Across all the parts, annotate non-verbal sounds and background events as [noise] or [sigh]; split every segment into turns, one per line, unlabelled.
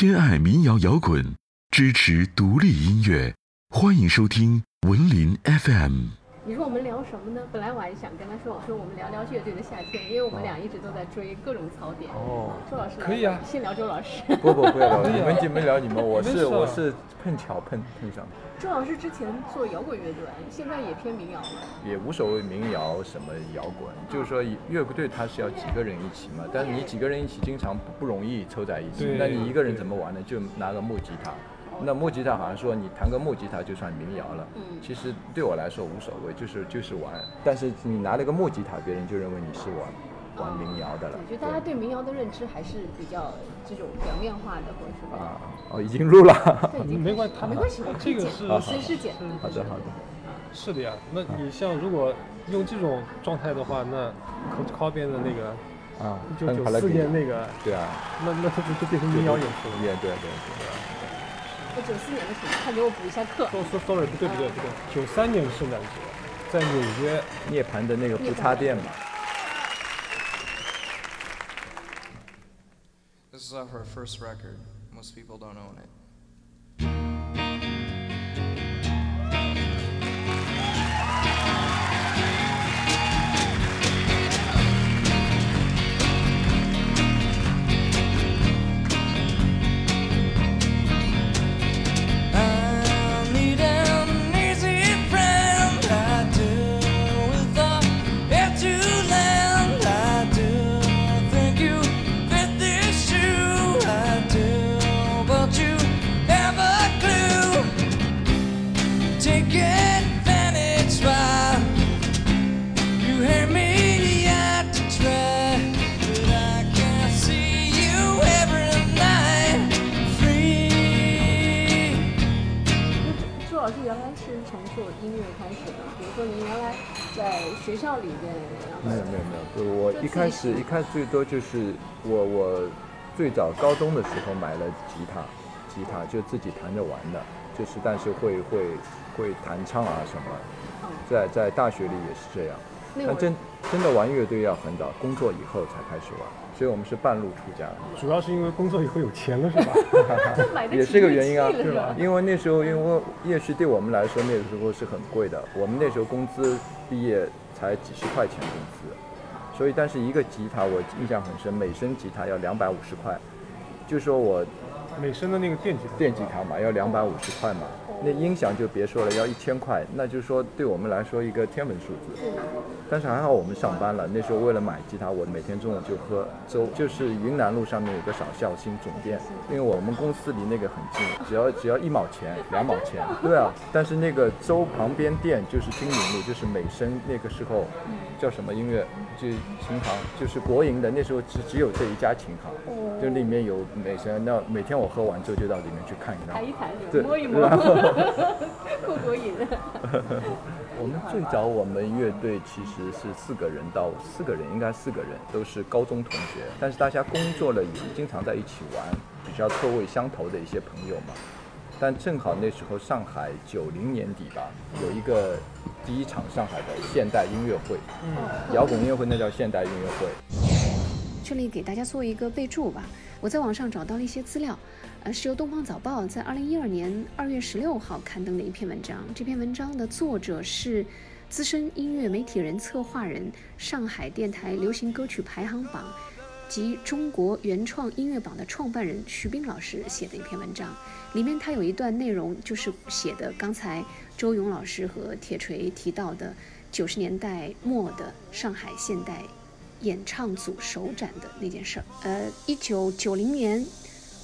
偏爱民谣摇滚，支持独立音乐，欢迎收听文林 FM。
你说我们聊什么呢？本来我还想跟他说，我说我们聊聊乐队的夏天，因为我们俩一直都在追各种槽点。
哦，
周老师
可以啊
先聊周老师。
不不不要聊，你们你们聊你们，我是我是碰巧碰碰上的，
周老师之前做摇滚乐队，现在也偏民谣了。
也无所谓民谣什么摇滚，就是说乐队它是要几个人一起嘛，但是你几个人一起经常不不容易凑在一起，那你一个人怎么玩呢？就拿个木吉他。那木吉他好像说你弹个木吉他就算民谣了，
嗯
其实对我来说无所谓，就是就是玩。但是你拿了个木吉他，别人就认为你是玩玩民谣的了
我。觉得大家对民谣的认知还是比较这种表面化的，或者是吧？
啊哦，已经录了。
这已经
没关系
啊没关系，
这个是
我随时剪。
是
好的好的。
是的呀，那你像如果用这种状态的话，那 Kurt Cobain 的那个
啊，
一九九四年那个，
对啊，
那那就就变成民谣演出了。
也对对对。
我九四年的时候，他给我补一下课。
说说 sorry，不对不对不对，九三年圣诞节，在纽约，
涅槃的那个不插电嘛。
This is off our first record. Most people don't own it.
开始
一开始最多就是我我最早高中的时候买了吉他，吉他就自己弹着玩的，就是但是会会会弹唱啊什么，在在大学里也是这样。但真真的玩乐队要很早，工作以后才开始玩，所以我们是半路出家的。
主要是因为工作以后有钱了是吧？[laughs] [laughs]
也是个原因啊 [laughs]
乐器了是吧，
因为那时候因为乐器对我们来说那个时候是很贵的，我们那时候工资毕业才几十块钱工资，所以但是一个吉他我印象很深，美声吉他要两百五十块，就说我
美声的那个电吉他，
电吉他嘛要两百五十块嘛，那音响就别说了要一千块，那就是说对我们来说一个天文数字。但是还好我们上班了，那时候为了买吉他，我每天中午就喝粥，就是云南路上面有个少校新总店，因为我们公司离那个很近，只要只要一毛钱、[laughs] 两毛钱，[laughs] 对啊。但是那个粥旁边店就是金陵路，就是美声那个时候叫什么音乐，就琴行，就是国营的，那时候只只有这一家琴行，就里面有美声。那每天我喝完粥就到里面去看一看
弹。一弹，
对
摸一摸 [laughs] 过过瘾。
我们最早我们乐队其实是四个人到四个人，应该四个人都是高中同学，但是大家工作了以后经常在一起玩，比较臭味相投的一些朋友嘛。但正好那时候上海九零年底吧，有一个第一场上海的现代音乐会，嗯摇滚音乐会那叫现代音乐会。
这里给大家做一个备注吧。我在网上找到了一些资料，呃，是由《东方早报》在二零一二年二月十六号刊登的一篇文章。这篇文章的作者是资深音乐媒体人、策划人，上海电台流行歌曲排行榜及中国原创音乐榜的创办人徐冰老师写的一篇文章。里面他有一段内容就是写的刚才周勇老师和铁锤提到的九十年代末的上海现代演唱组首展的那件事儿。呃，一九九零年，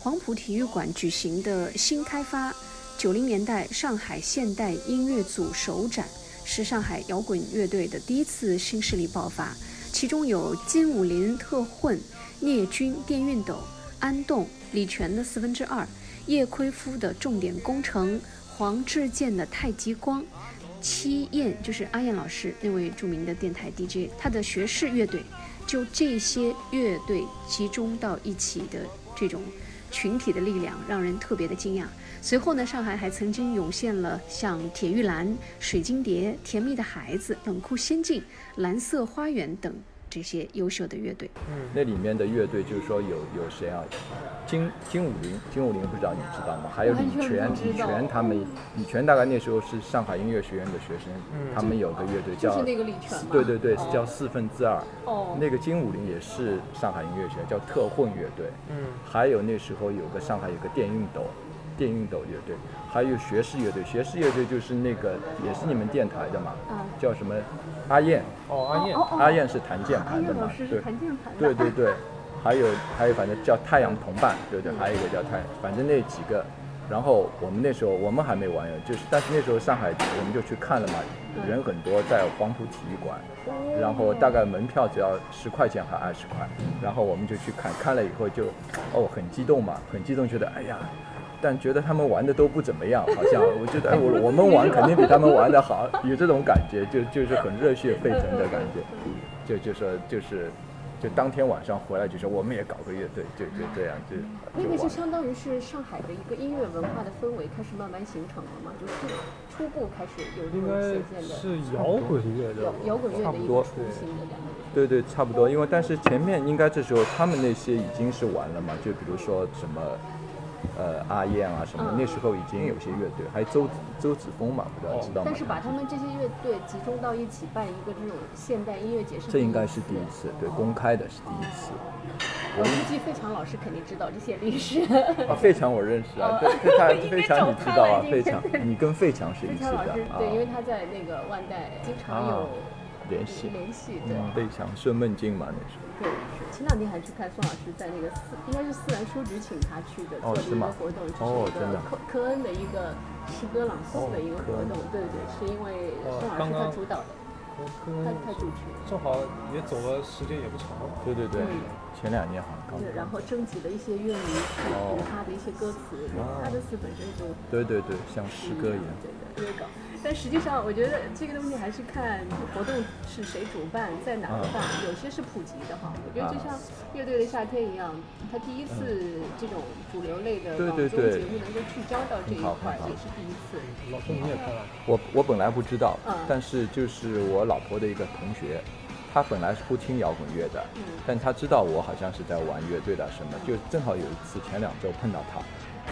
黄埔体育馆举行的新开发九零年代上海现代音乐组首展，是上海摇滚乐队的第一次新势力爆发，其中有金武林特混、聂军电熨斗、安栋、李泉的四分之二、叶奎夫的重点工程、黄志健的太极光。戚燕就是阿燕老师那位著名的电台 DJ，他的学士乐队，就这些乐队集中到一起的这种群体的力量，让人特别的惊讶。随后呢，上海还曾经涌现了像铁玉兰、水晶蝶、甜蜜的孩子、冷酷仙境、蓝色花园等这些优秀的乐队。
嗯那里面的乐队就是说有有谁啊？金金武林，金武林不知道你知道吗？还有李泉，李泉他们，李泉大概那时候是上海音乐学院的学生，他们有个乐队叫，
就是那个李泉
对对对，
哦
叫四分之二。
哦
那个金武林也是上海音乐学院，叫特混乐队。
嗯，
还有那时候有个上海有个电熨斗，电熨斗乐队，还有学士乐队，学士乐队就是那个也是你们电台的嘛，
啊
叫什么阿燕，
哦，阿燕，
哦哦
阿燕是弹键盘的嘛对。
弹键盘的。
对对对，还有还有，反正叫太阳同伴，对对，还有一个叫太，反正那几个。然后我们那时候我们还没玩呢，就是但是那时候上海我们就去看了嘛，人很多，在黄埔体育馆，然后大概门票只要十块钱还二十块，然后我们就去看，看了以后就哦很激动嘛，很激动，觉得哎呀。但觉得他们玩的都不怎么样，[laughs] 好像我觉得哎，我我们玩肯定比他们玩的好，有这种感觉，就就是很热血沸腾的感觉，[laughs] 就就说就是，就当天晚上回来就说我们也搞个乐队，就就这样就
那个
就
相当于是上海的一个音乐文化的氛围开始慢慢形成了嘛，就是初步开始有这种显现的
是摇滚乐的
摇摇滚乐的一个雏形的感觉。
对对，差不多。因为但是前面应该这时候他们那些已经是完了嘛，就比如说什么，呃阿燕啊什么，
嗯
那时候已经有些乐队，还有周周子峰嘛，不知道知道吗？
但是把他们这些乐队集中到一起办一个这种现代音乐节是
这应该是第一次，对，公开的是第一次。
我估计费强老师肯定知道这些历史。
啊，费强我认识啊，对，费他费强你知道啊，费强，你跟费强是一
费
起的
对，因为他在那个万代经常有
啊联系
联系，对。
嗯费强顺梦境嘛那时候。
对，前两天还去看宋老师在那个四，应该是思源书局请他去的，做的一个
哦是吗
活动，就是一
哦真的
个科科恩的一个诗歌朗诵的一个活动。对对对，是因为
哦
宋老师他
刚刚
主导的，
我
他他主持。
正好也走了时间也不长，
对对对
嗯，
前两年好像刚
对，然后征集了一些乐迷读他的一些歌词，因为他的词本身就
对对对，像诗歌一样。
对对，恶搞。但实际上，我觉得这个东西还是看活动是谁主办，在哪儿办，有些是普及的哈。我觉得就像乐队的夏天一样，他第一次这种主流类的
对
网综节目能够聚焦到这一块儿，
很好。
也是第一次。
老师你也看了，
我我本来不知道
嗯，
但是就是我老婆的一个同学，他本来是不听摇滚乐的，
嗯。
但他知道我好像是在玩乐队的什么，就正好有一次前两周碰到他，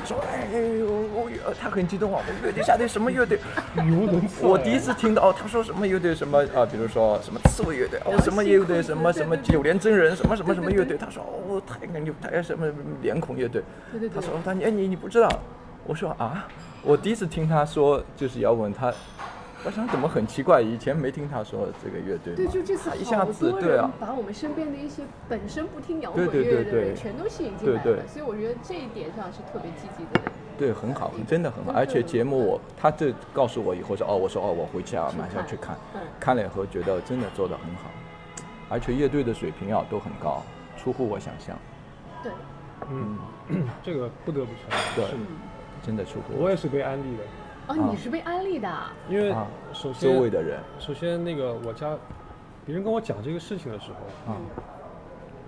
说哎我我他很激动啊，我乐队夏天什么乐队？
语无伦次。
我第一次听到哦，他说什么乐队什么啊，比如说什么刺猬乐队，哦什么乐队什么什么九连真人什么什么什么乐队，他说哦太牛太什么脸孔乐队，
对对对
他说他哎你你不知道，我说啊，我第一次听他说就是摇滚，他我想怎么很奇怪，以前没听他说这个乐队，
对，就这次
一下
好多人
子对啊，
把我们身边的一些本身不听摇滚
对对
乐的
对对。
人全都吸引进来
对对。
了，所以我觉得这一点上是特别积极的。
对很好，真的很好，而且节目我他这告诉我以后说哦，我说哦我回去啊马上去看
嗯，
看了以后觉得真的做的很好，而且乐队的水平啊都很高，出乎我想象，
对，
嗯，[clears throat] 这个不得不承认，
对真的出乎
我也是被安利的，
哦，你是被安利的啊，
因为
啊
首先
周围的人
首先那个我家别人跟我讲这个事情的时候，
啊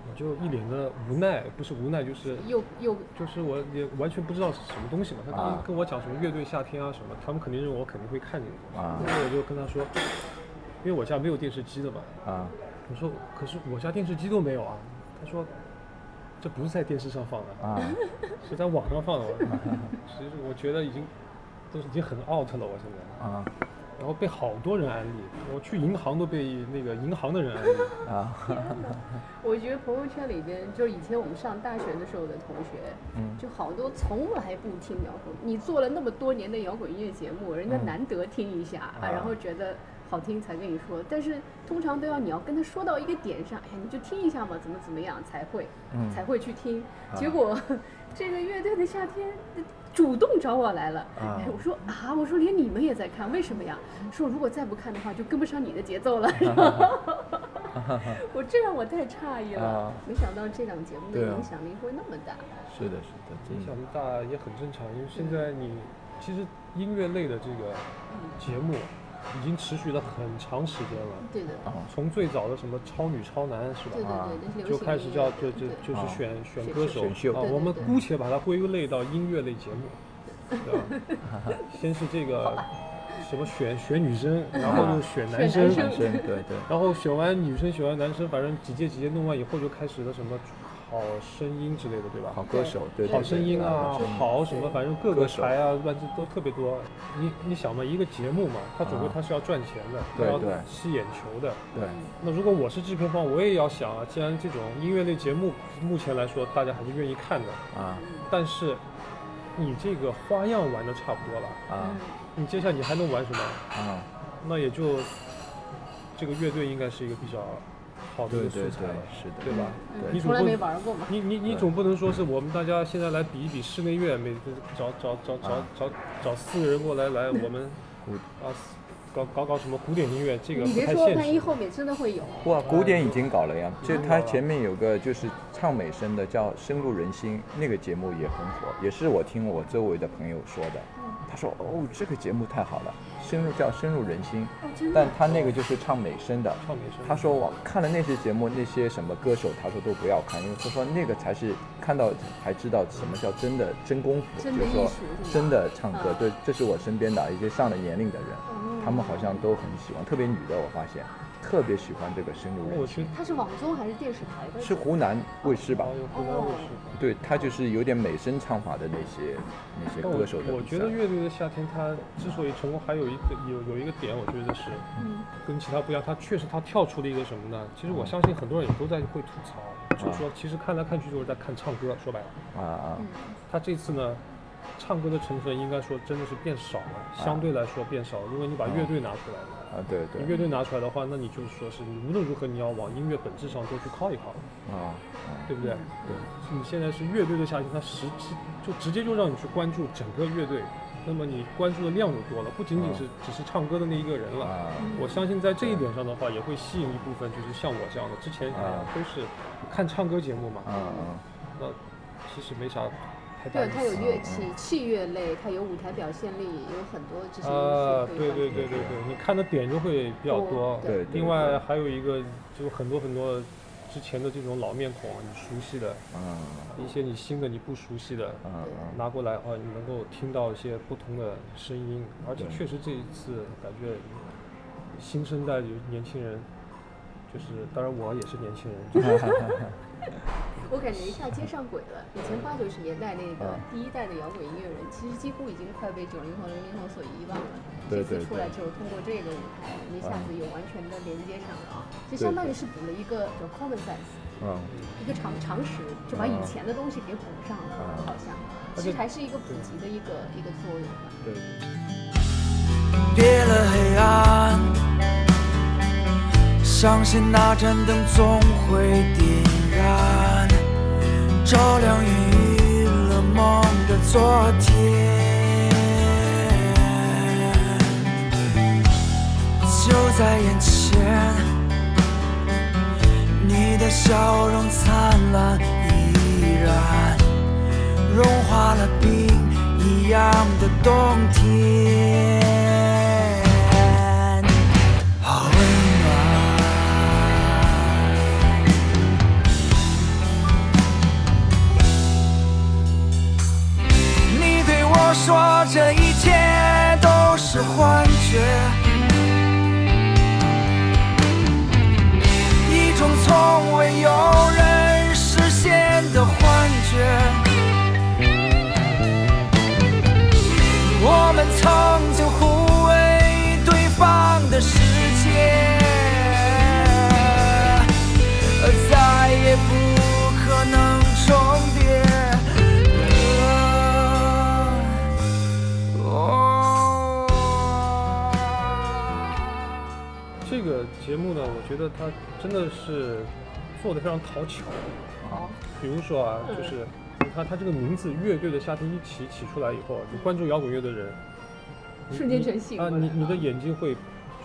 我就一脸的无奈，不是无奈就是
又又
就是我也完全不知道是什么东西嘛。他刚
啊
刚跟我讲什么乐队夏天啊什么，他们肯定认为我肯定会看这个，
啊
然后我就跟他说，因为我家没有电视机的嘛，
啊
我说可是我家电视机都没有啊。他说这不是在电视上放的，
啊
是在网上放的。我 [laughs] 其实我觉得已经都已经很 out 了，我现在。
啊
然后被好多人安利，我去银行都被那个银行的人安利。
啊 [laughs]
我觉得朋友圈里边，就是以前我们上大学的时候的同学，
嗯
就好多从来不听摇滚。你做了那么多年的摇滚音乐节目，人家
嗯
难得听一下、啊，
啊
然后觉得好听才跟你说。但是通常都要你要跟他说到一个点上，哎呀，你就听一下嘛，怎么怎么样才会、
嗯
才会去听。
啊
结果 [laughs] 这个乐队的夏天主动找我来了，
啊
哎我说啊，我说连你们也在看，为什么呀？说如果再不看的话，就跟不上你的节奏了，是吧？我这让我太诧异了，
啊
没想到这档节目的影响力会那么大。
是的是的
影响力大也很正常，因为现在你其实音乐类的这个节目已经持续了很长时间了。
对的，
啊
从最早的什么超女超男是吧？就开始叫就就就是
啊
选选
选
歌手。啊，我们姑且把它归类到音乐类节目，[laughs] 对吧？先是这个什么选选女生，[laughs] 然后又选男生，
选男生。
男生对对，
然后选完女生选完男生，反正几届几届弄完以后就开始了什么好声音之类的，对吧？
好歌手，对。对
好声音啊好什么，反正各个台啊，乱七都特别多。你你想嘛，一个节目嘛，它总归
啊。
它是要赚钱的，它要
对。对
吸眼球的。
对。
那如果我是制片方，我也要想啊，既然这种音乐类节目目前来说大家还是愿意看的，
啊。
但是你这个花样玩的差不多了，
啊。
你接下来你还能玩什么？
啊，
那也就这个乐队应该是一个比较好的一
对对对
个素材了，，
是的，
对吧？
对
你
从来没玩过嘛。
你你你总不能说是我们大家现在来比一比室内乐，每个找找找找
啊
找找四个人过来来，[laughs] 我们
古
啊搞搞搞什么古典音乐，这个不
你别说，
太现实。
万一后面真的会有。
哇，古典已经搞了呀，就
已经搞了
它前面有个就是唱美声的叫《深入人心》，那个节目也很火，也是我听我周围的朋友说的。他说哦，这个节目太好了，深入叫深入人心，但他那个就是唱美声的。
唱美声，
他说我看了那些节目，那些什么歌手，他说都不要看，因为他说那个才是看到才知道什么叫真的真功夫，就是说真的唱歌
啊。
对，这是我身边的一些上了年龄的人，
哦
他们好像都很喜欢，特别女的我发现特别喜欢这个深入人心。
我觉得
它是网综还是电视台的？
是湖南卫视吧
湖南卫视。
对，他就是有点美声唱法的那些那些歌手的
我觉得乐队的夏天，它之所以成功，还有一个有有一个点，我觉得是
嗯
跟其他不一样，它确实它跳出了一个什么呢？其实我相信很多人也都在会吐槽，就是说其实看来看去就是在看唱歌，说白了，
啊啊
嗯
他这次呢，唱歌的成分应该说真的是变少了，相对来说变少了，因为你把乐队拿出来了。
啊！对对
你乐队拿出来的话，那你就是说是你无论如何你要往音乐本质上多去靠一靠，
啊啊
对不对？
对
你现在是乐队的下去，它实际就直接就让你去关注整个乐队，那么你关注的量就多了，不仅仅是只是唱歌的那一个人了。
啊
我相信在这一点上的话，也会吸引一部分就是像我这样的，之前
啊
都是看唱歌节目嘛，
啊啊！
那其实没啥。
对它有乐器、器乐类，它有舞台表现力，有很多这些
啊，
东西可以
对对对对对，你看的点就会比较多。
对
另外还有一个，就很多很多之前的这种老面孔，你熟悉的，
啊
一些你新的你不熟悉的，
啊啊！
拿过来啊，你能够听到一些不同的声音，而且确实这一次感觉新生代有年轻人，就是当然我也是年轻人，就是 [laughs]
我感觉一下接上轨了。以前八九十年代那个
啊
第一代的摇滚音乐人，其实几乎已经快被九零后、零零后所遗忘了。
对对
这次出来
对
之后，通过这个舞台，一下子有完全的连接上了啊，
就
相当于是补了一个叫 common sense，
嗯
一个常常识，就把以前的东西给补上了，
啊
好像其实还是一个普及的一个一个作用吧。
对。
别了黑暗，相信那盏灯总会点然，照亮阴郁了梦的昨天。就在眼前，你的笑容灿烂依然。融化了冰一样的冬天，说这一切都是幻觉，一种从未有人实现的幻觉。我们曾经
节目呢，我觉得它真的是做的非常讨巧。
好，
比如说啊，
嗯
就是你看它这个名字“乐队的夏天”一起起出来以后，你关注摇滚乐的人，
瞬间全吸引啊
你你的眼睛会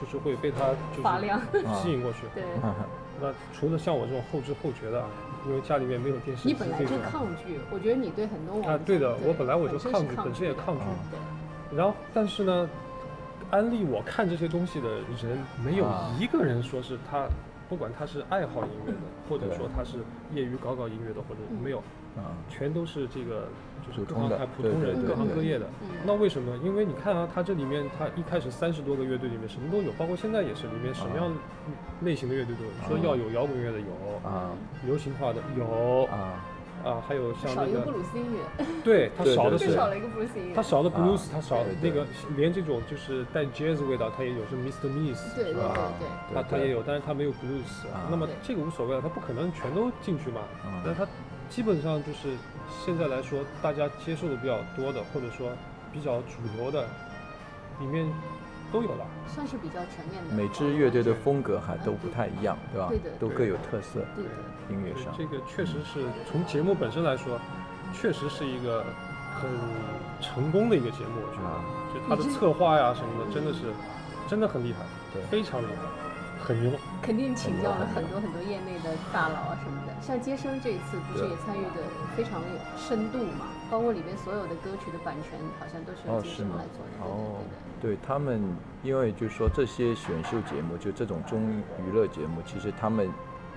就是会被它就是
发亮
吸引过去。
对。[laughs]
那除了像我这种后知后觉的啊，因为家里面没有电视机
你本来就，抗拒，我觉得你对很多网
啊对的我本来我就
本身
抗拒本身也抗拒
对
然后但是呢，安利我看这些东西的人，没有
啊。
一个人说是他，不管他是爱好音乐的，或者说他是业余搞搞音乐的，或者
嗯
没有，
啊，
全都是这个就是各
普通
普通人各行各业的。
嗯。
那为什么？因为你看啊，他这里面他一开始三十多个乐队里面什么都有，包括现在也是，里面什么样类型的乐队都有。你说要有摇滚乐的有，
啊。
流行化的有。
啊
啊，还有像那
少一个布鲁斯音乐，
对它
对对对
少的是
就 [laughs] 少了一个布鲁斯音乐。
它少的那个连这种就是带 jazz 味道，它也有，是 Mr. Miss，
对对对
啊
对，
它
对对
它也有，但是它没有 blues
啊
那么这个无所谓了，它不可能全都进去嘛。
嗯
但它基本上就是现在来说，大家接受的比较多的，或者说比较主流的，里面都有了。
算是比较全面的。
每支乐队的风格还都不太一样，对吧
对的？
都各有特色，
对的，
音乐上。
这个确实是从节目本身来说，确实是一个很成功的一个节目，我觉得，
啊
就它的策划呀什么的，真的是真的很厉害，
对
非常厉害，很牛。
肯定请教了很多很多业内的大佬啊什么的。像接生这一次不是也参与的非常有深度嘛？包括里面所有的歌曲的版权好像都是由
哦，
接
是吗
生来做的。？
哦
对，
对他们，因为就是说这些选秀节目，就这种综娱乐节目，其实他们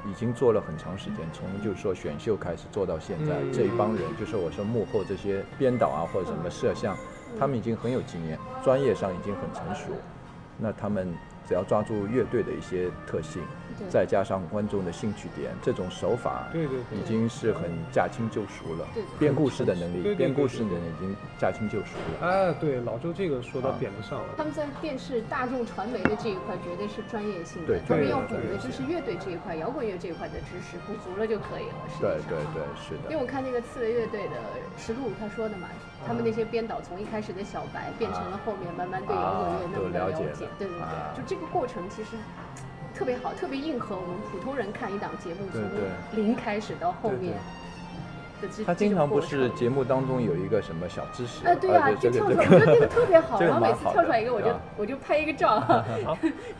已经做了很长时间，从就是说选秀开始做到现在，
嗯
这一帮人，就是我说幕后这些编导啊或者什么摄像，他们已经很有经验，专业上已经很成熟。那他们只要抓住乐队的一些特性，
对
再加上观众的兴趣点，这种手法
对对对
已经是很驾轻就熟了
对对。
编故事的能力，
对对对
编故事的能力已经驾轻就熟了。
哎，对，老周这个说到
啊
点子上了。
他们在电视大众传媒的这一块绝对是专业性的
对，
他们要补的
对对
就是乐队这一块、摇滚乐这一块的知识，补足了就可以了。实际上
对对对，是的。
因为我看那个刺猬乐队的实录，他说的嘛，他们那些编导从一开始的小白变成了后面慢慢对摇滚乐那么的了
解
对对对，
啊
就这个过程其实特别好，特别硬核我们普通人看一档节目从零开始到后面的
他经常不是节目当中有一个什么小知识？
哎，对呀、
啊
就跳出来，
这个这个
我觉得那个特别好，[laughs]
这个
然后每次
蛮好的
跳出来一个，我就我就拍一个照 [laughs] [laughs]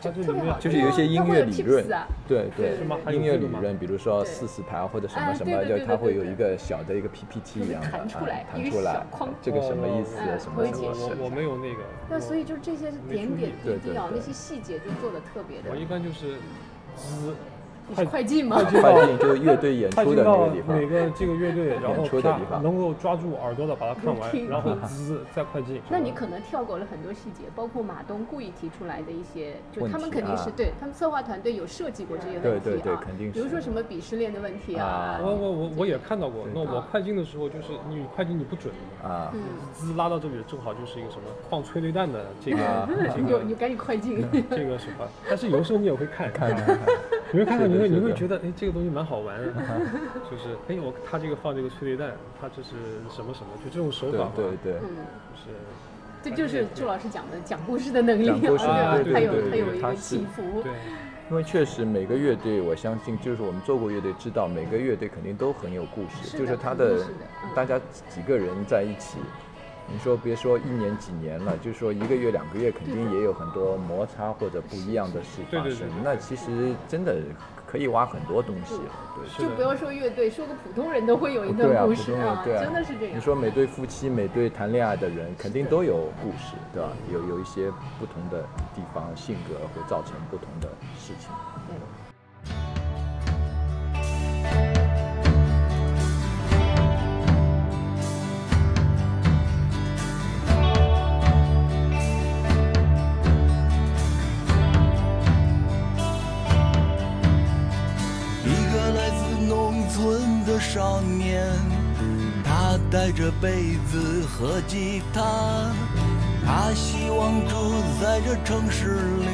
就是有一些音乐理论对对音乐理论，比如说四四拍啊或者什
哎
么什么，就它会有一个小的一个 PPT 一样的
弹出来
弹出来，这个什么意思
哎？
什么什么是
解释
我我没有那个。
那所以就是这些点点滴滴啊，那些细节就做的特别的
我。一般就是滋，
你是快进吗？
快进
快进就是乐队演出的那个地方
每。个这个乐队，然后
演出的
啪
地方
能够抓住耳朵的把它看完，然后滋再快进。
那你可能跳过了很多细节，包括马东故意提出来的一些，就他们肯定是对他们策划团队有设计过这些
对
问题啊，
对对肯定是
比如说什么鄙视链的问题啊
啊，
我我我我也看到过，那我快进的时候就是你快进你不准的嘛，
啊，
嗯，
滋拉到这里正好就是一个什么放催泪弹的这个 [laughs]
你你赶紧快进。
这个什么，但是有时候你也会看
看看看，
你会看看，你会你会觉得，哎，这个东西蛮好玩的，[laughs] 就是，哎，我他这个放这个催泪弹，他这是什么什么，就这种手法嘛，
对对，
嗯，
就是
这就是朱老师讲的讲故事的能力
讲故事
啊，
对
对对
它有一个
对它是
起伏，
对，
因为确实每个乐队，我相信就是我们做过乐队知道，每个乐队肯定都很有故事，
是
就是他的
是的嗯。
大家几个人在一起，你说别说一年几年了，就说一个月两个月，肯定也有很多摩擦或者不一样的事发生。那其实真的可以挖很多东西了，对。
就不要说乐队，说个普通人都会有一段故
普
事啊，
对啊，
真的是这样。
你说每对夫妻、每对谈恋爱的人，肯定都有故事，对吧？有有一些不同的地方，性格会造成不同的事情。
对
少年，他带着被子和吉他，他希望住在这城市里，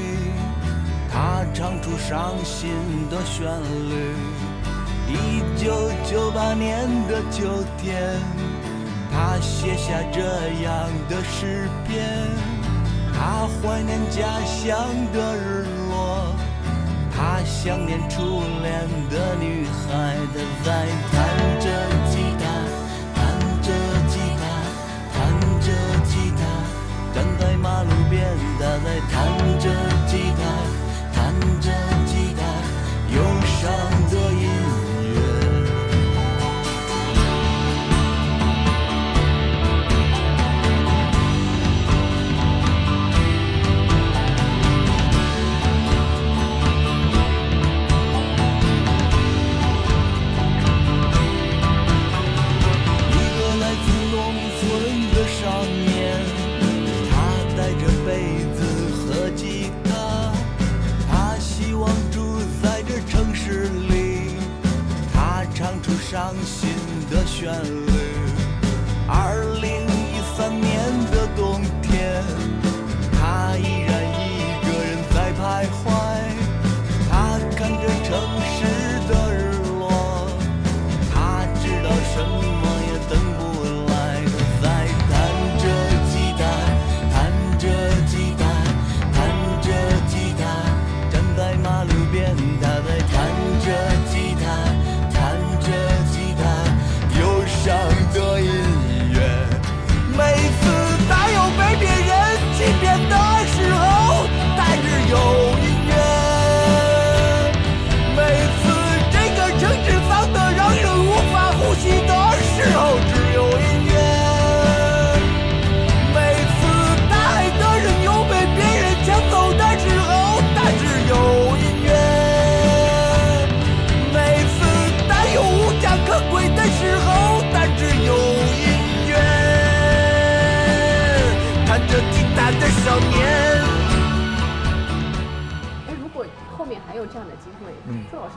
他唱出伤心的旋律。一九九八年的秋天，他写下这样的诗篇，他怀念家乡的日落。他想念初恋的女孩，她在弹着吉他，弹着吉他，弹着吉他，站在马路边，她在弹着城市里他唱出伤心的旋律。二零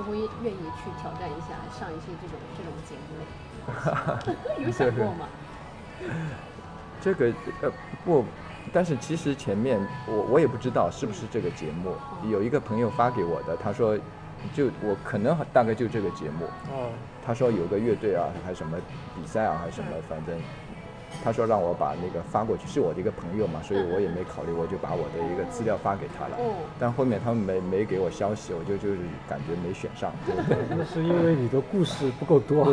会愿意去挑战一下，上一些这种这种节目，[laughs] 有想过吗？
这个呃不，但是其实前面我我也不知道是不是这个节目，有一个朋友发给我的，他说就我可能大概就这个节目，
哦，
他说有个乐队啊，还什么比赛啊，还是什么，反正他说让我把那个发过去，是我的一个朋友嘛，所以我也没考虑，我就把我的一个资料发给他了。
哦，
但后面他们没没给我消息，我就就是感觉没选上。[laughs]
那是因为 [laughs] 你的故事不够多。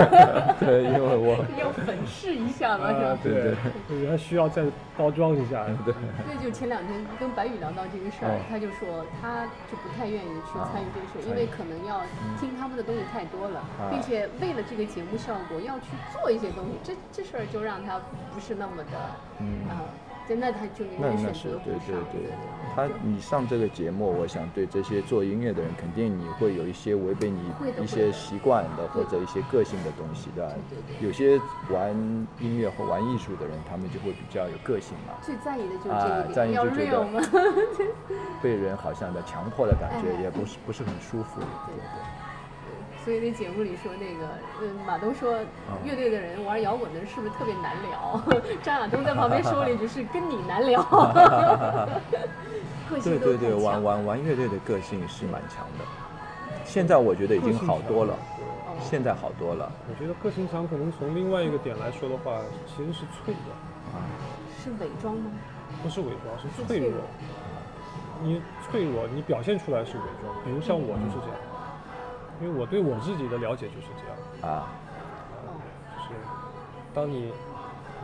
[laughs]
对，因为我
要粉饰一下嘛，是吧
啊？
对对
对，人家需要再包装一下。对，
对，就前两天跟白宇聊到这个事儿
哦，
他就说他就不太愿意去参与这个事儿，因为可能要听他们的东西太多了，
啊
并且为了这个节目效果要去做一些东西，这这事儿就让他不是那么的，
嗯
啊，真的他就宁
那那是对。对对，他你上这个节目，我想对这些做音乐的人，肯定你会有一些违背你一些习惯的或者一些个性的东西的。有些玩音乐或玩艺术的人，他们就会比较有个性嘛，
最在意的就是
啊
这一点，要
在意就觉得？[laughs] 被人好像的强迫的感觉，
哎
也不是不是很舒服。对对。
所以那节目里说那个，嗯，马东说乐队的人玩摇滚的人是不是特别难聊？[laughs] 张亚东在旁边说了一句是跟你难聊，[laughs] 个性都
对对对，玩玩玩乐队的个性是蛮强的。现在我觉得已经好多了，现在好多了
我觉得个性强可能从另外一个点来说的话，其实是脆弱，
啊。
是伪装吗？
不是伪装，是
是
脆弱
脆弱。
你脆弱，你表现出来是伪装。比如像我就是这样，因为我对我自己的了解就是这样。
啊，
哦，
就是当你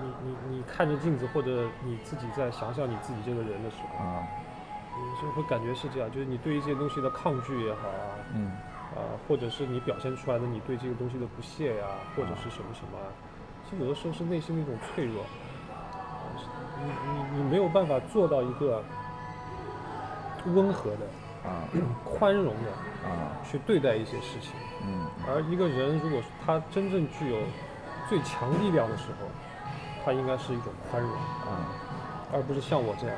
你你你看着镜子，或者你自己在想想你自己这个人的时候，
啊，
你就会感觉是这样，就是你对一些东西的抗拒也好啊，
嗯。
啊，或者是你表现出来的你对这个东西的不屑呀、或者是什么什么啊，其实有的时候是内心的一种脆弱，啊你你你没有办法做到一个温和的、
啊
宽容的
啊，
去对待一些事情。
嗯
而一个人如果他真正具有最强力量的时候，他应该是一种宽容，
啊，
而不是像我这样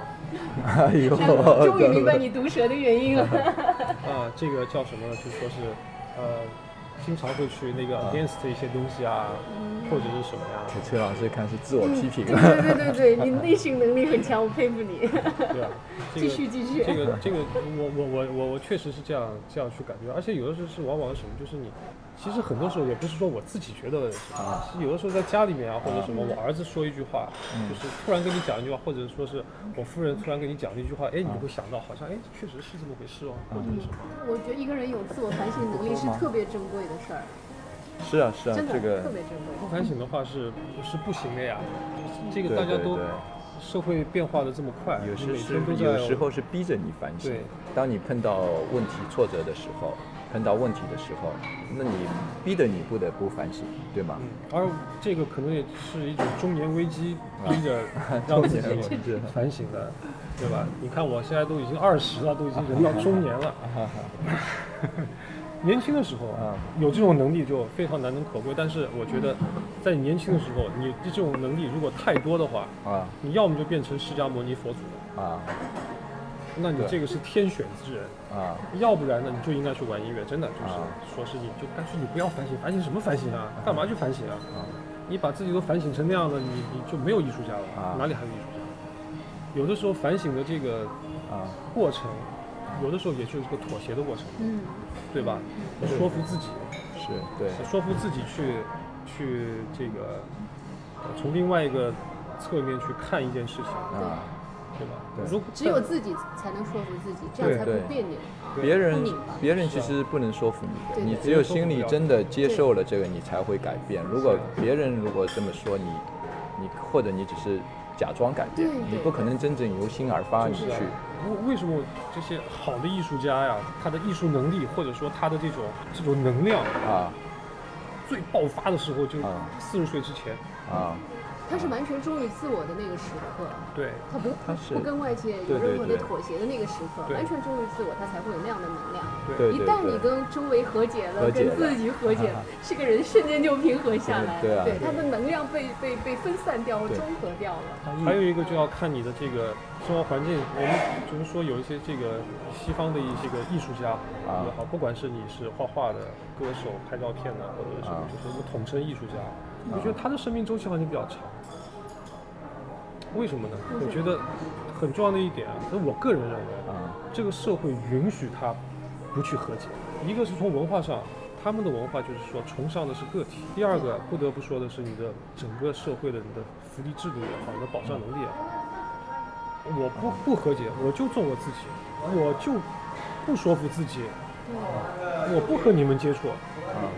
哎呦，[laughs]
终于明白你毒舌的原因了。[laughs]
啊，这个叫什么呢？就说是呃，经常会去那个 against 一些东西啊，或者是什么呀？
崔老师看是自我批评
对对对对对，你 [laughs] 内心能力很强，我佩服你。
对啊？[laughs] 这
继续继续。
这个这个，我我我我我确实是这样这样去感觉，而且有的时候是往往什么，就是你其实很多时候也不是说我自己觉得什么，是有的时候在家里面啊或者什么，我儿子说一句话，就是突然跟你讲一句话，或者说是我夫人突然跟你讲一句话，哎，你会想到好像哎确实是这么回事哦，或者是什么。
我觉得一个人有自我反省能力是特别珍贵的事儿，
是啊是啊
特别珍贵。
不反省的话是是不行的呀，这个大家都社会变化的这么快，
有时是
天都在
有时候是逼着你反省。
对。
当你碰到问题挫折的时候，碰到问题的时候，那你逼得你不得不反省，对吗？
嗯，而这个可能也是一种中年危机，逼着 [laughs] 让自己 [laughs] 反省的，对吧？你看我现在都已经二十了，都已经人到中年了。[laughs] 年轻的时候
啊
有这种能力就非常难能可贵，但是我觉得在你年轻的时候，你这种能力如果太多的话，
啊
你要么就变成释迦牟尼佛祖，
啊，
那你这个是天选之人。
啊，
要不然呢，你就应该去玩音乐，真的就是
啊
说是你就干脆你不要反省，反省什么反省啊？干嘛去反省啊？你把自己都反省成那样了，你你就没有艺术家了，
啊
哪里还有艺术家？有的时候反省的这个
啊
过程，有的时候也就是个妥协的过程，
嗯，
对吧？说服自己，
是对，
说服自己去去这个呃从另外一个侧面去看一件事情，
啊，
对吧？
对。
如
只有自己才能说服自己，这样才不别扭啊。
别人别人其实不能说服你的，你只有心里真的接受了这个，你才会改变。如果别人如果这么说你，你或者你只是假装改变你不可能真正由心而发，你去。
为为什么这些好的艺术家呀，他的艺术能力或者说他的这种这种能量
啊。
最爆发的时候就
啊。
四十岁之前，
啊，
他是完全忠于自我的那个时刻，
对。
他不
他是
不跟外界有任何的妥协的那个时刻，
对。
完全忠于自我，他才会有那样的能量。
对。
一旦你跟周围和解了，
和解了。
跟自己和解了，这个人瞬间就平和下来。了。
对对啊。
他的能量被被被分散掉了，
对。
中和掉了。
还有一个就要看你的这个生活环境。我们就是说有一些这个西方的一些个艺术家
啊。
也好，不管是你是画画的、歌手、拍照片的，或者是
啊。
就是我们统称艺术家，我觉得他的生命周期好像比较长。为什么呢？我觉得很重要的一点啊，这是我个人认为，
啊
这个社会允许他不去和解。一个是从文化上，他们的文化就是说崇尚的是个体；第二个不得不说的是你的整个社会的你的福利制度也好，你的保障能力也好。我不不和解，我就做我自己，我就不说服自己，我不和你们接触，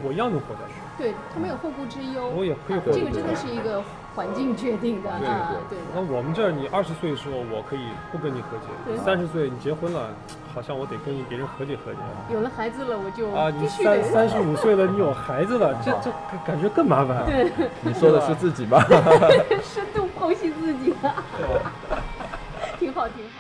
我一样能活下去。
对他没有后顾之忧，
我也可以
啊
活下去
这个真的是一个环境决定的
对
啊，
对
对
那我们这儿，你二十岁的时候，我可以不跟你和解；
对
三十岁你结婚了，好像我得跟别人和解和解。
有了孩子了，我就
啊，你三三十五岁了，你有孩子了，[laughs] 这这感感觉更麻烦。
对
你说的是自己吧？[laughs]
深度剖析自己，[laughs] 挺好挺好。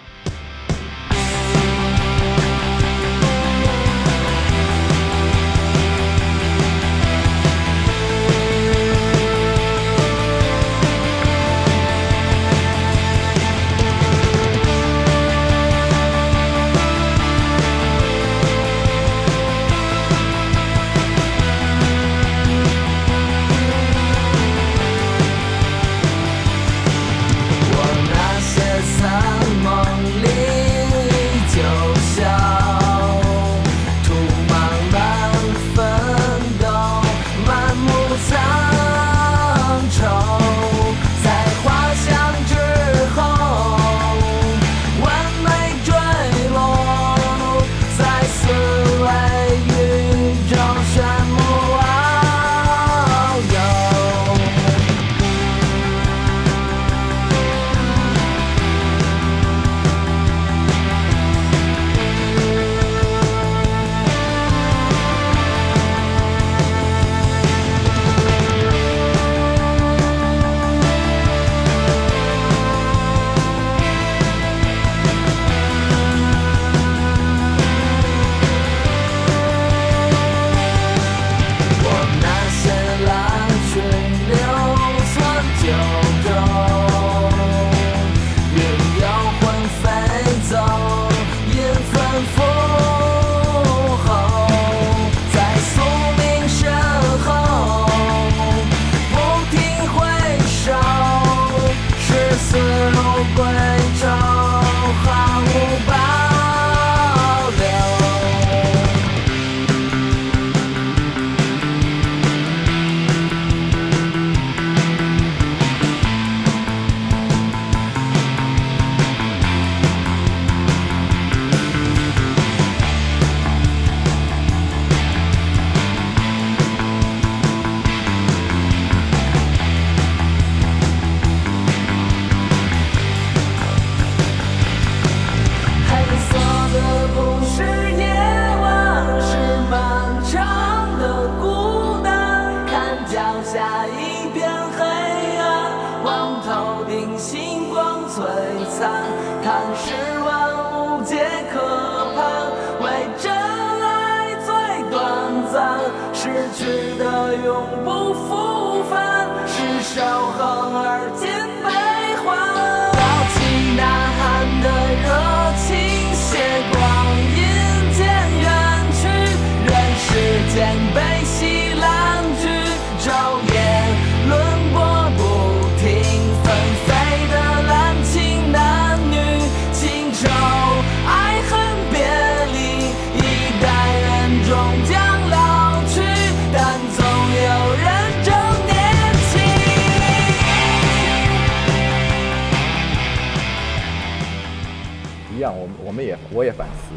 我
们也我也反思，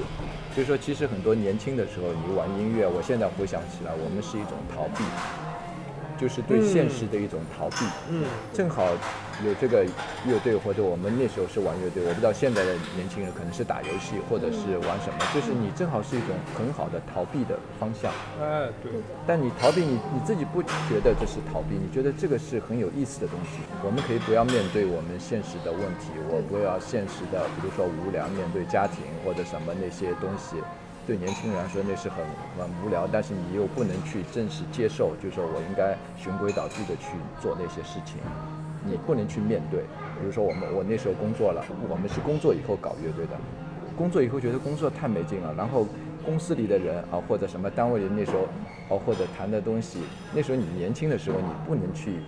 就是说其实很多年轻的时候你玩音乐，我现在回想起来，我们是一种逃避，就是对现实的一种逃避。
嗯，
正好有这个乐队，或者我们那时候是玩乐队，我不知道现在的年轻人可能是打游戏或者是玩什么，就是你正好是一种很好的逃避的方向。
哎，对，
但你逃避你你自己不觉得这是逃避，你觉得这个是很有意思的东西。我们可以不要面对我们现实的问题，我不要现实的，比如说无聊面对家庭或者什么那些东西。对年轻人来说那是很很无聊，但是你又不能去正式接受，就是说我应该循规蹈矩的去做那些事情，你不能去面对。比如说我们我那时候工作了，我们是工作以后搞乐队的，工作以后觉得工作太没劲了，然后公司里的人啊或者什么单位里那时候哦或者谈的东西，那时候你年轻的时候你不能去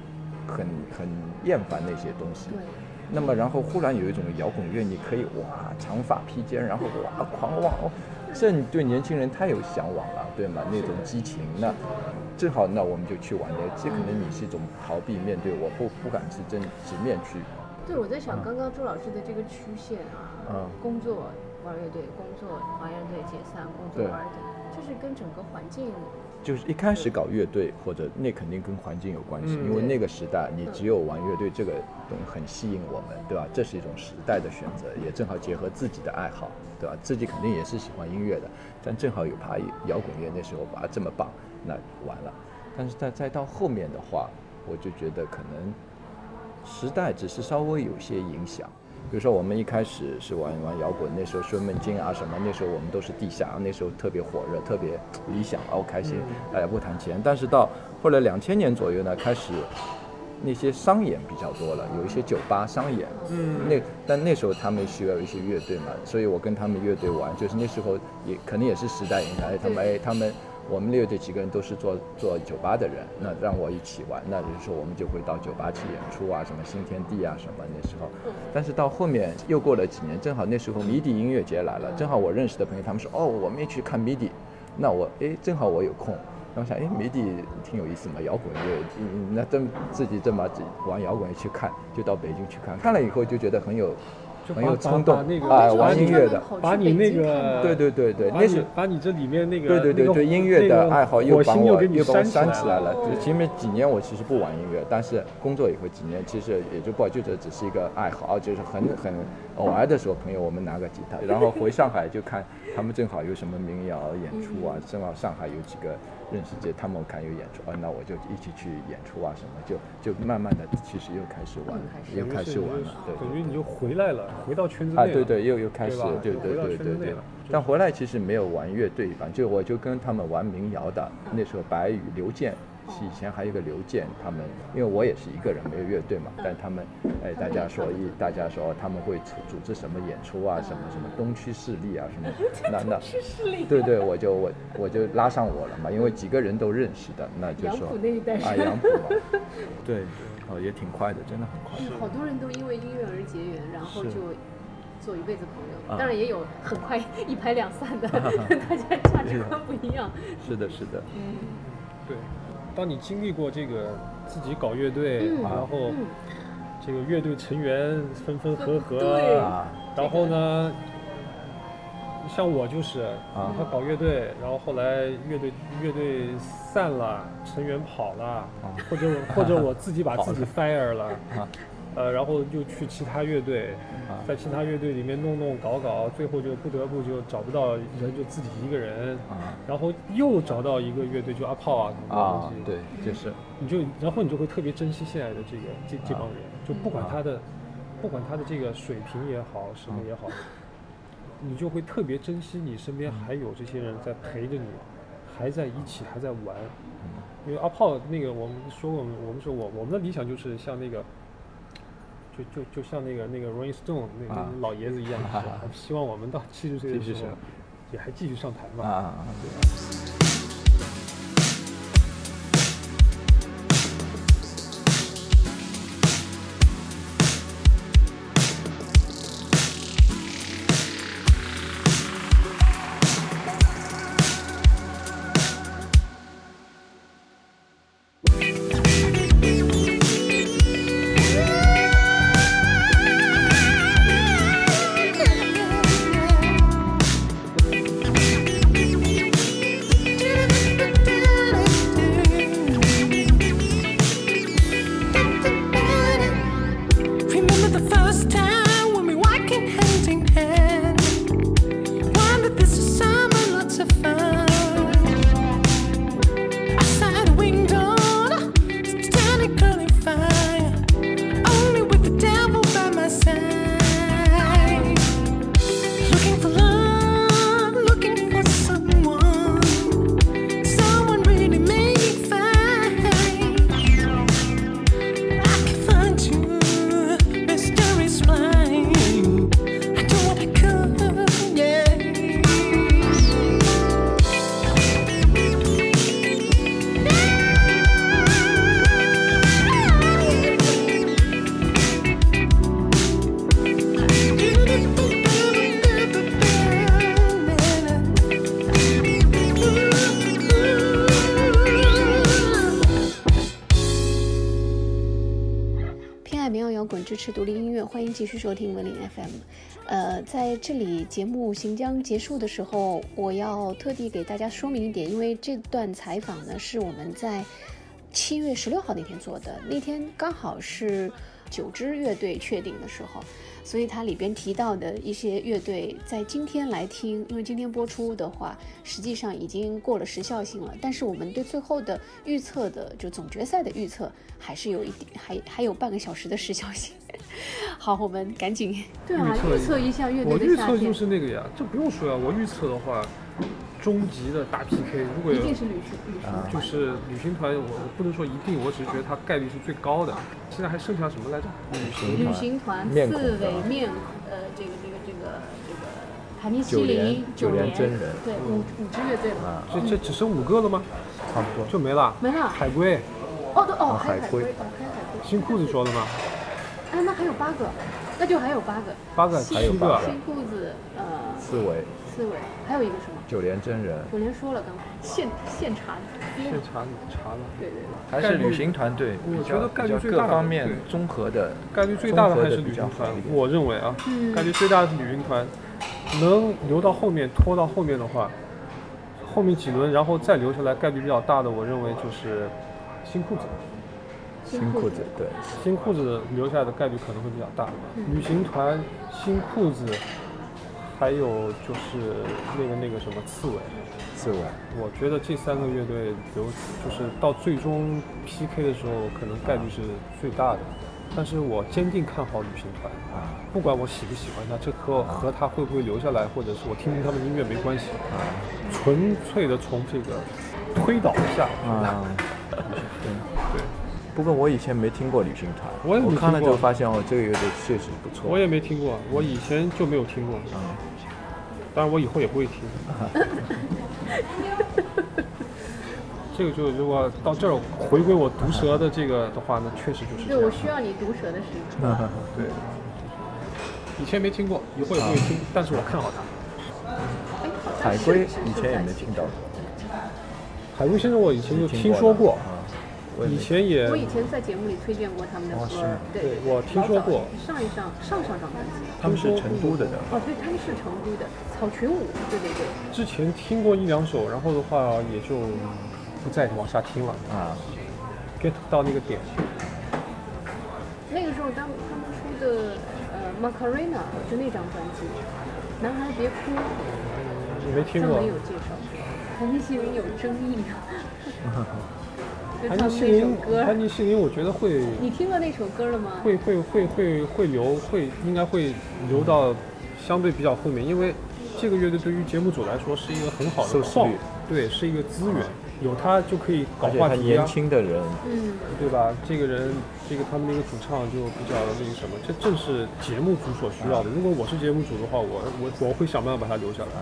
很很厌烦那些东西。
对，
那么然后忽然有一种摇滚乐，你可以哇长发披肩，然后哇狂妄哦，这你对年轻人太有向往了，对吗？那种激情，那正好那我们就去玩的，这可能你是一种逃避面对，我不不敢去正直面去。
对，我在想刚刚周老师的这个曲线啊，
嗯
工作玩乐队，工作玩乐队解散，工作玩乐队，就是跟整个环境
就是一开始搞乐队，或者那肯定跟环境有关系，
嗯
因为那个时代你只有玩乐队这个东西很吸引我们，对吧？这是一种时代的选择，也正好结合自己的爱好，对吧？自己肯定也是喜欢音乐的，但正好有爬摇滚乐，那时候哇这么棒，那完了。但是再再到后面的话，我就觉得可能时代只是稍微有些影响。比如说，我们一开始是玩玩摇滚，那时候孙梦金啊什么，那时候我们都是地下，那时候特别火热，特别理想，哦开心，大家不谈钱。但是到后来两千年左右呢，开始那些商演比较多了，有一些酒吧商演，
嗯。
那但那时候他们需要一些乐队嘛，所以我跟他们乐队玩，就是那时候也可能也是时代影响，哎，他们哎他们我们六队几个人都是做做酒吧的人，那让我一起玩，那就是说我们就会到酒吧去演出啊，什么新天地啊什么那时候，但是到后面又过了几年，正好那时候迷笛音乐节来了，正好我认识的朋友他们说哦我们一起去看迷笛，那我哎正好我有空。然后想，哎，迷笛挺有意思嘛，摇滚乐，嗯，那真自己这么玩摇滚乐去看，就到北京去看，看了以后就觉得很有
就
很有冲动啊，
哦
玩音乐的，
把你那个
对对对对，那是
把你这里面那个
对对对对音乐的爱好又
火
把我
星给你
又把我
煽
煽起来了。
哦
就前面几年我其实不玩音乐，但是工作以后几年其实也就不就这只是一个爱好，就是很很偶尔的时候，朋友我们拿个吉他，然后回上海就看他们正好有什么民谣演出啊，正好上海有几个认识这他们看有演出，啊，那我就一起去演出啊什么，就就慢慢的其实又开始玩，又开始玩了，对对
等于你就回来了，回到圈子
啊，
内了。
对对，又又开始
对，
对对对对。但回来其实没有玩乐队，反正就我就跟他们玩民谣的。那时候白宇、刘健是以前还有一个刘健，他们因为我也是一个人没有乐队嘛，但他们哎大家说一大家说他们会组组织什么演出啊，什么什么东区势力啊什么，那 [laughs] 那对对，我就我我就拉上我了嘛，因为几个人都认识的，那就说
杨浦那一代
啊杨浦嘛，[laughs] 对，哦也挺快的，真的很快。
哎好多人都因为音乐而结缘，然后就做一辈子朋友。
啊
当然也有很快一拍两散的，[laughs] 大家价值观不一样。
是的，是的，
嗯
对，当你经历过这个自己搞乐队，
嗯
然后
嗯，
这个乐队成员分分合合，然后呢，像我就是，
啊。
他搞乐队，然后后来乐队乐队散了，成员跑了，或者我或者我自己把自己 [laughs] fire 了，
啊
呃，然后又去其他乐队，
啊
在其他乐队里面弄弄搞搞，最后就不得不就找不到人，就自己一个人，
啊
然后又找到一个乐队，就阿炮啊什么
啊
东西，，
对，就是
你就然后你就会特别珍惜现在的这个这这帮人，就不管
啊
他的，不管他的这个水平也好，什么也好，你就会特别珍惜你身边还有这些人在陪着你，还在一起，还在玩。因为阿炮那个我们说过，我们说我我们的理想就是像那个。就就就像那个那个 Rolling Stone 那
啊
个老爷子一样，希望我们到七十岁的时候也还继续上台嘛。
啊，对。
支持独立音乐，欢迎继续收听文林 FM。呃，在这里节目行将结束的时候，我要特地给大家说明一点，因为这段采访呢是我们在七月十六号那天做的，那天刚好是九支乐队确定的时候，所以它里边提到的一些乐队在今天来听，因为今天播出的话，实际上已经过了时效性了，但是我们对最后的预测的就总决赛的预测还是有一点，还 [laughs] 还有半个小时的时效性。[laughs] 好，我们赶紧
对啊，
预测
一下乐队的夏天
预测就，是那个呀，这不用说呀，我预测的话，终极的大 PK，如果有
一定是旅行旅行团。
就是旅行团，我我不能说一定，我只是觉得它概率是最高的。现在还剩下什么来着？
旅行
旅
团
行团、
面孔
刺猬、面呃，这个这个这个这个盘尼西林、
九连
连
真人
对五五支乐队嘛，
啊，
这这只剩五个了吗？
差不多。
就没了。
没了。
海龟，
哦对哦，还有
海龟
海龟，哦还有海龟。
新裤子说的吗？
哎，那还有八个，那就还有八个。
八个，
还有八个。
新裤子，呃，
刺猬、
刺猬，还有一个什么？
九连真人，
九连说了刚刚，现现查的，
现查查了，
对对对。
还是旅行团队比较
我觉得概率
比较各
最大的
方面综合的，
概率最大的还是旅行团我认为啊，
嗯。
概率最大的是旅行团，能留到后面拖到后面的话，后面几轮然后再留下来概率比较大的，我认为就是新裤子。
新裤子，对，
新裤子留下来的概率可能会比较大。旅行团、新裤子，还有就是那个那个什么刺猬，
刺猬，
我觉得这三个乐队留就是到最终 PK 的时候，可能概率是最大的。但是我坚定看好旅行团
啊，
不管我喜不喜欢他，这和和他会不会留下来，或者是我听听他们音乐没关系啊，纯粹的从这个推导一下，
啊，
对。
不过我以前没听过旅行团，
我也没
看了就发现哦，这个乐队确实不错。
我也没听过，我以前就没有听过，
嗯
当然我以后也不会听。[laughs] 这个就如果到这儿回归我毒舌的这个的话呢，确实就是
对，我。需要你毒舌的时间。
对，以前没听过，以后也不会听，但是我看好它。
哎，
海龟
是是
以前也没听到过，
海龟先生我以前就
听
听说过，
啊，我
以前也
我以前在节目里推荐过他们的歌
哦，
对
对我听说过
上一上上上张专辑。
他们是成都的的，
哦，对，他们是成都的草裙舞，对对对。
之前听过一两首，然后的话也就不再往下听了
啊
，，get 到那个点。
那个时候当他们出的呃《Macarena》就那张专辑，《男孩别哭》，
没听过
上面有介绍，盘尼西林有争议啊。就
盘
唱那首
尼西林，
歌，
盘尼西林，我觉得会 [laughs]
你听过那首歌了吗？
会会会会会留会应该会留到相对比较后面，因为这个乐队对于节目组来说是一个很好的对，是一个资源，有他就可以搞
而且还年
话题啊，
轻的人，
嗯，
对吧？这个人，这个他们那个主唱就比较那个什么，这正是节目组所需要的。如果我是节目组的话，我我我会想办法把他留下来，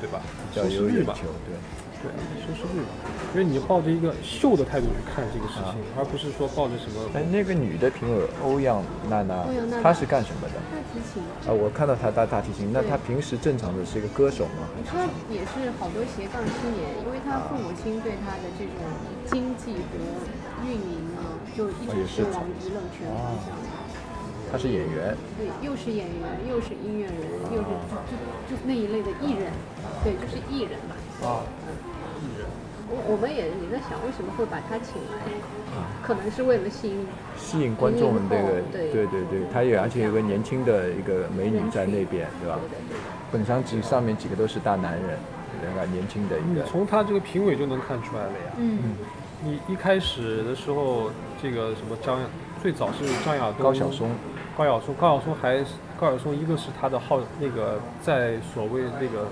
对吧？
比较
收视率嘛，
有眼球，对。
对，收视率吧，因为你抱着一个秀的态度去看这个事情，而不是说抱着什么
哎，那个女的评委欧阳娜娜
欧阳娜娜，
她是干什么的？
大提琴，
啊，我看到她大大提琴，那她平时正常的是一个歌手吗？
她也是好多斜杠青年，因为她父母亲对她的这种经济和运营啊，就一直往娱乐圈方向。
她是演员，
对，又是演员，又是音乐人，又是就就就那一类的艺人，对，就是艺人吧。
啊，
嗯，我我们也也在想，为什么会把他请来？可能是为了吸引
吸引观众这个，
对。
对对对，他也而且有个年轻的一个美女在那边，对吧？
对对对。
本场几上面几个都是大男人，那个年轻的一
你
个，
从他这个评委就能看出来了呀。
嗯，
你一开始的时候，这个什么张，最早是张亚东、
高晓松，
高晓松，高晓松还高晓松，一个是他的号那个在所谓那个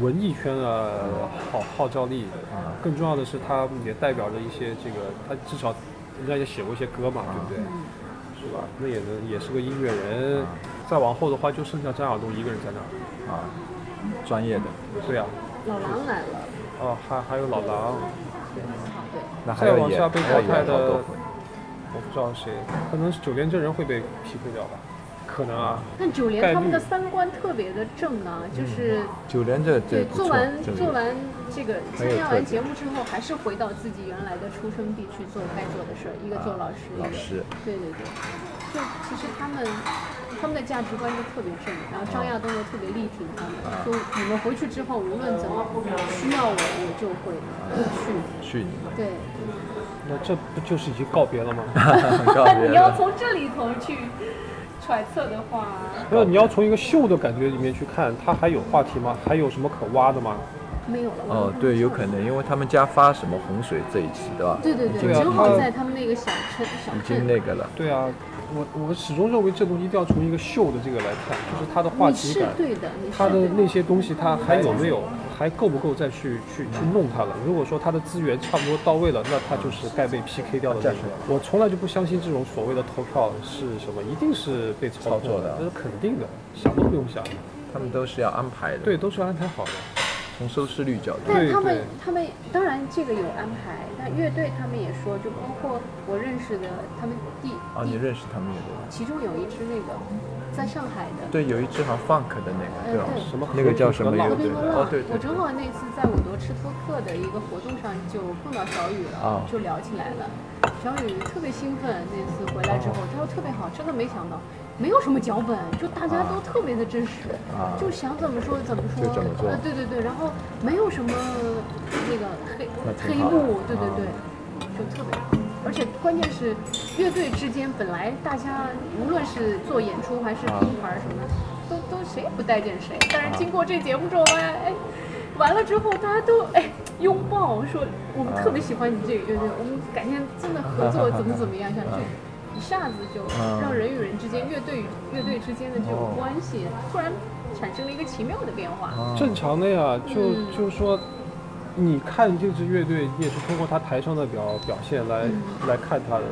文艺圈的号号召力，
啊
更重要的是他也代表着一些这个，他至少人家也写过一些歌嘛，对不对？是吧？那也能也是个音乐人。再往后的话，就剩下张亚东一个人在那儿。
啊，专业的。
对呀、
老狼来了，
哦，还还有老狼，
对，
那还要演，
再往下被淘汰的
演好多回。
我不知道谁，可能是九连真人会被匹配掉吧？可能啊。
但九连他们的三观特别的正啊，就是
九连这
对做完，做完这个参加完节目之后，还是回到自己原来的出生地去做该做的事儿，一个做老师，一个
老师
对对对，就其实他们他们的价值观就特别正，然后张亚东又特别力挺他们，说你们回去之后无论怎么需要我，我就会去。
去你们，
对，
那这不就是已经告别了吗？[laughs]
告别
你要。从这里头去揣测的话，
没有，你要从一个秀的感觉里面去看，它还有话题吗？还有什么可挖的吗？
没有了。
哦，对，有可能，因为他们家发什么洪水这一期，对吧？
对对对，正好在他们那个小镇小
已经。那个了。
对啊，我我始终认为这东西一定要从一个秀的这个来看，就是它的话题感，
对的，
它的那些东西，它还有没有，还够不够再去去去弄他了？如果说他的资源差不多到位了，那他就是该被 PK 掉的那种。我从来就不相信这种所谓的投票是什么，一定是被操
操作的
这是肯定的，想都不用想。
他们都是要安排的。
对，，都是安排好的。
从收视率角度，
对
但他们他们当然这个有安排，但乐队他们也说，就包括我认识的，他们第
啊，你认识他们也对。
其中有一支那个在上海的，
对，有一支好像 funk 的那个，对吧？
什么
那个叫什么乐队。哦，对。
我正好那次在我多吃托克的一个活动上就碰到小雨了，
啊
就聊起来了。小雨特别兴奋，那次回来之后，他说特别好，真的没想到，没有什么脚本，就大家都特别的真实，
啊
就想怎么说怎么说，呃，对对对，然后没有什么那个黑黑幕，对对
啊
对，就特别好。而且关键是，乐队之间本来大家无论是做演出还是
啊
拼盘什么的，都都谁也不待见谁。但是经过这节目之后，哎哎，完了之后大家都哎拥抱，说我们特别喜欢你这个乐队，我们改天真的合作怎么怎么样，像 [laughs] 这。一下子就
嗯
让人与人之间、乐队与乐队之间的这种
哦
关系，突然产生了一个奇妙的变化。
啊
正常的呀，就
嗯
就是说，你看这支乐队，你也是通过他台上的表表现来、
嗯。
来看他的，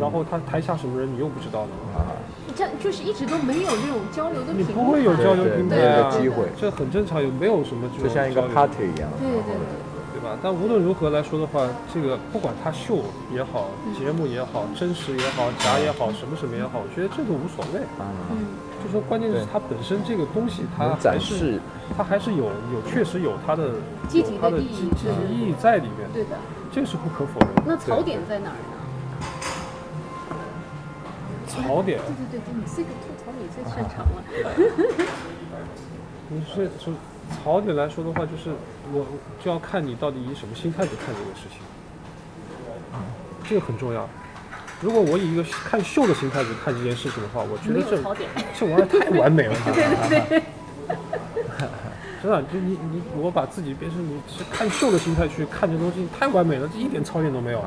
然后他台下什么人你又不知道呢，
啊，
这就是一直都没有这种交流的
你
平
不会有交流平台
对
啊，
对对机会。
这很正常，也没有什么
就像一个 party 一样。
对对对。
对吧？但无论如何来说的话，这个不管他秀也好，
嗯
节目也好，真实也好，假也好，什么什么也好，我觉得这都无所谓。
啊，
嗯，
就说关键是
对
它本身这个东西，它
能展
还是
示
它还是有有确实有它的
积极的
有它的
意义
积积极意义在里面，
对的。
这是不可否认的。
那槽点在哪儿呢？
槽点，
对对对对，你这个吐槽你最擅长了。[laughs]
你是从槽点来说的话，就是我就要看你到底以什么心态去看这个事情，这个很重要。如果我以一个看秀的心态去看这件事情的话，我觉得这。这玩意儿太完美了，
对 [laughs] 对对，
真的，[laughs] 就你你我把自己变成你是看秀的心态去看这东西，太完美了，这一点槽点都没有。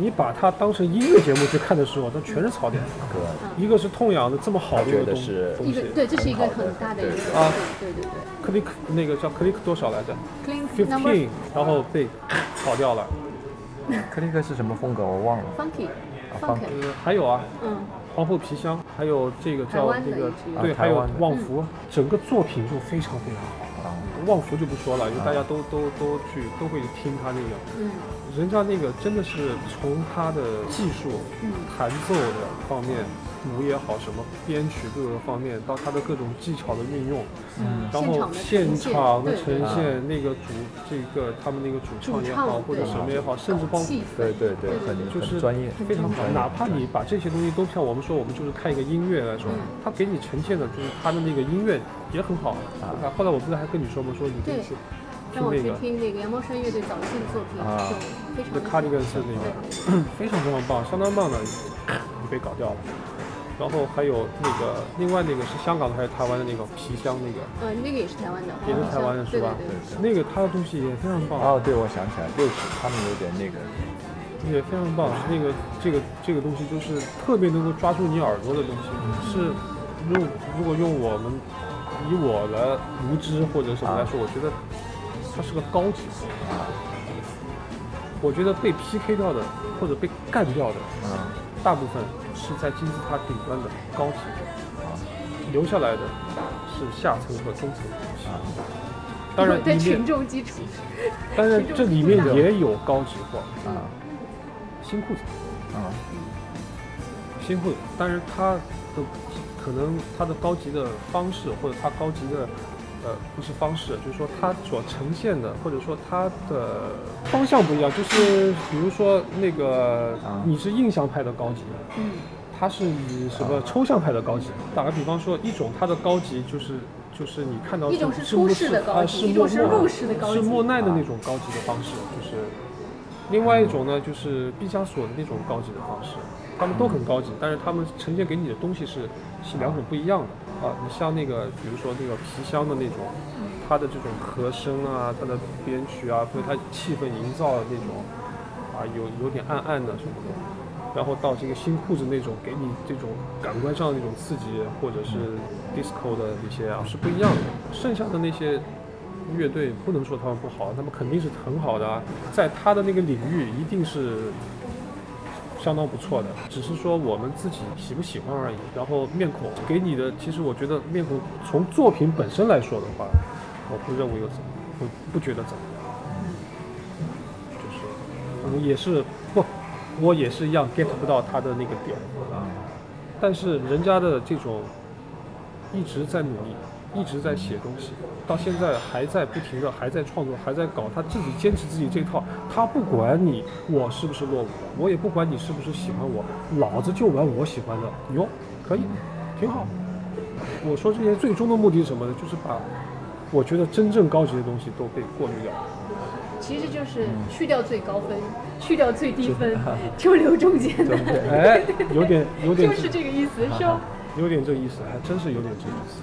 你把它当成音乐节目去看的时候，它全是槽点。
哥，
一个是痛痒的这么好的一个东西
一个对，这是一个很大的一个
啊
对对对
，click 那个叫 click 多少来着
对，clean
number？fifteen，然后被 [laughs] 跑掉了。
click 是什么风格我忘了。
funky
呃，还有啊，
嗯，
皇后皮箱，还有这个叫这个对，还有旺福，整个作品就非常非常好。
啊，
旺福就不说了，因为大家都都都去都会听他那个，
嗯。
人家那个真的是从他的技术、
嗯。
弹奏的方面，鼓也好，什么编曲各个方面，到他的各种技巧的运用，
嗯，
然后现
现
场的呈现，那个主这个他们那个主唱也好，或者什么也好，甚至包括
对对对，很
就是
很专业，
非常好
专。业
哪怕你把这些东西都像我们说，我们就是看一个音乐来说
嗯，
他给你呈现的就是他的那个音乐也很好。
啊
后来我不是还跟你说吗？说你可以
对
去
让我
那个
去听那个羊毛衫乐队早期的作品，
啊
就非常
The
的
Cardigans 那个
对 [clears throat]
非常非常棒，相当棒的，被搞掉了。然后还有那个另外那个是香港的还是台湾的那个皮箱那个，
呃，那个也是台湾的，
也是台湾的是吧？
对对对。
那个他的东西也非常棒。
哦，对，我想起来，六十他们有点那个，
也非常棒，那个这个这个东西就是特别能够抓住你耳朵的东西，是用如果用我们以我的无知或者什么来说，我觉得它是个高级。货。我觉得被 PK 掉的或者被干掉的，
嗯，
大部分是在金字塔顶端的高级货，啊，留下来的是下层和中层的东西。当然 [laughs]
在群众基础，
当然 [laughs] 这里面也有高级货，
啊
新裤子。
啊
新裤子，但是它的可能它的高级的方式，或者它高级的呃不是方式，就是说它所呈现的，或者说它的方向不一样。就是比如说那个
啊
你是印象派的高级，
嗯，
它是以什么抽象派的高级。打个比方说，一种它的高级就是。就是你看到
一种是
是莫
出世的高
啊
级一
是莫莫
种是入世的高级
是莫奈的那种高级的方式，就是另外一种呢，就是毕加索的那种高级的方式，他们都很高级，但是他们呈现给你的东西是是两种不一样的啊。你像那个，比如说那个皮箱的那种，它的这种和声啊，它的编曲啊，或者它气氛营造的那种啊，有有点暗暗的什么的。然后到这个新裤子那种，给你这种感官上的那种刺激，或者是 disco 的那些啊，是不一样的。剩下的那些乐队不能说他们不好，他们肯定是很好的啊，在他的那个领域一定是相当不错的，只是说我们自己喜不喜欢而已。然后面孔给你的，其实我觉得面孔从作品本身来说的话，我不认为有怎么，不不觉得怎么样，就是我也是不，我也是一样 get 不到他的那个点啊。但是人家的这种一直在努力，一直在写东西，到现在还在不停的还在创作，还在搞他自己坚持自己这套。他不管你我是不是落伍，我也不管你是不是喜欢我，老子就玩我喜欢的。哟，可以，挺好。我说这些最终的目的是什么呢？就是把我觉得真正高级的东西都被过滤掉。
其实就是去掉最高分，去掉最低分，就留中间的，[laughs]
哎，有点有点
就是这个意思，[laughs] 是吧？
有点这意思，还真是有点这意思。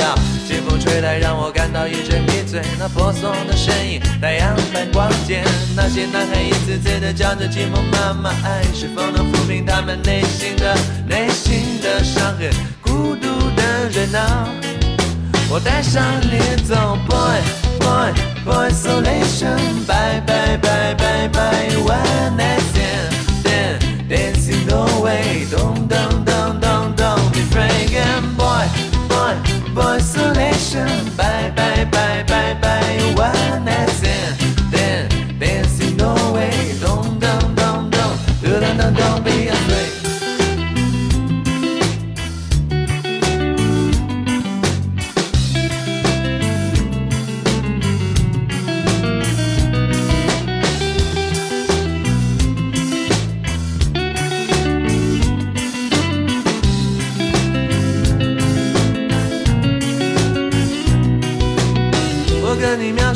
清风吹来，让我感到一阵迷醉。那婆娑的身影，太阳般光洁。那些男孩一次次的叫着寂寞妈妈，爱是否能抚平他们内心的内心的伤痕？孤独的人啊。我带上你走，boy boy boy isolation，bye bye bye bye bye one night stand dan dancing away，don't don't don't don't don't be afraid boy boy boy isolation bye bye bye bye bye, one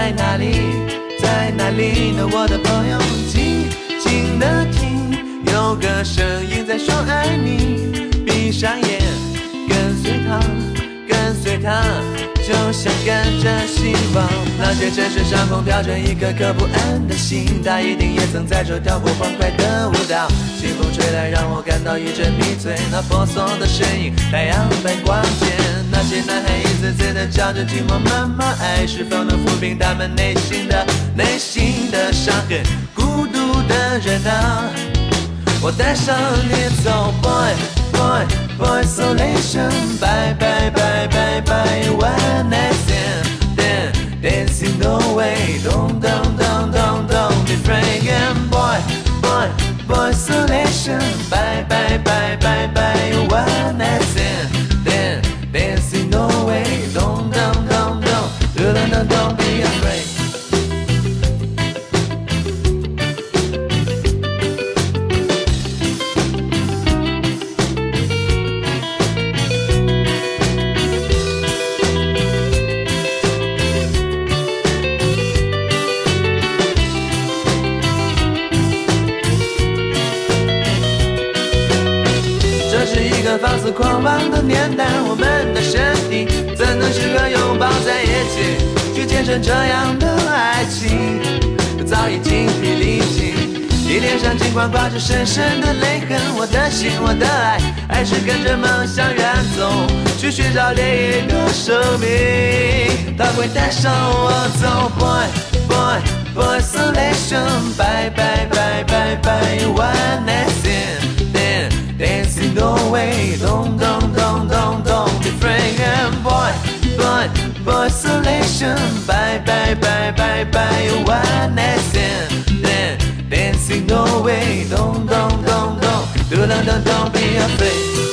在哪里？在哪里呢？我的朋友，静静的听，有个声音在说爱你。闭上眼，跟随它，跟随它。就像跟着希望，那些城市上空飘着一颗颗不安的心，它一定也曾在这跳过欢快的舞蹈。清风吹来，让我感到一阵迷醉。那婆娑的身影，太阳般光洁。那些男孩一次次的叫着寂寞妈妈，爱是否能抚平他们内心的内心的伤痕？孤独的人啊。我带上你走，boy boy boy isolation，bye bye bye bye bye. One night stand dan dancing the way. Don't don't don't don't don't be afraid. Again boy boy boy isolation. Bye bye bye bye bye. One night 深深的泪痕，我的心，我的爱，还是跟着梦想远走，去寻找另一个生命，它会带上我走，boy boy boy isolation，bye bye bye bye bye one night stand。dancing the way, don't, don't, don't, don't, don't be afraid, and boy, boy, boy, isolation, bye, bye, bye, bye, bye, one night stand, don't, don't, don't be afraid.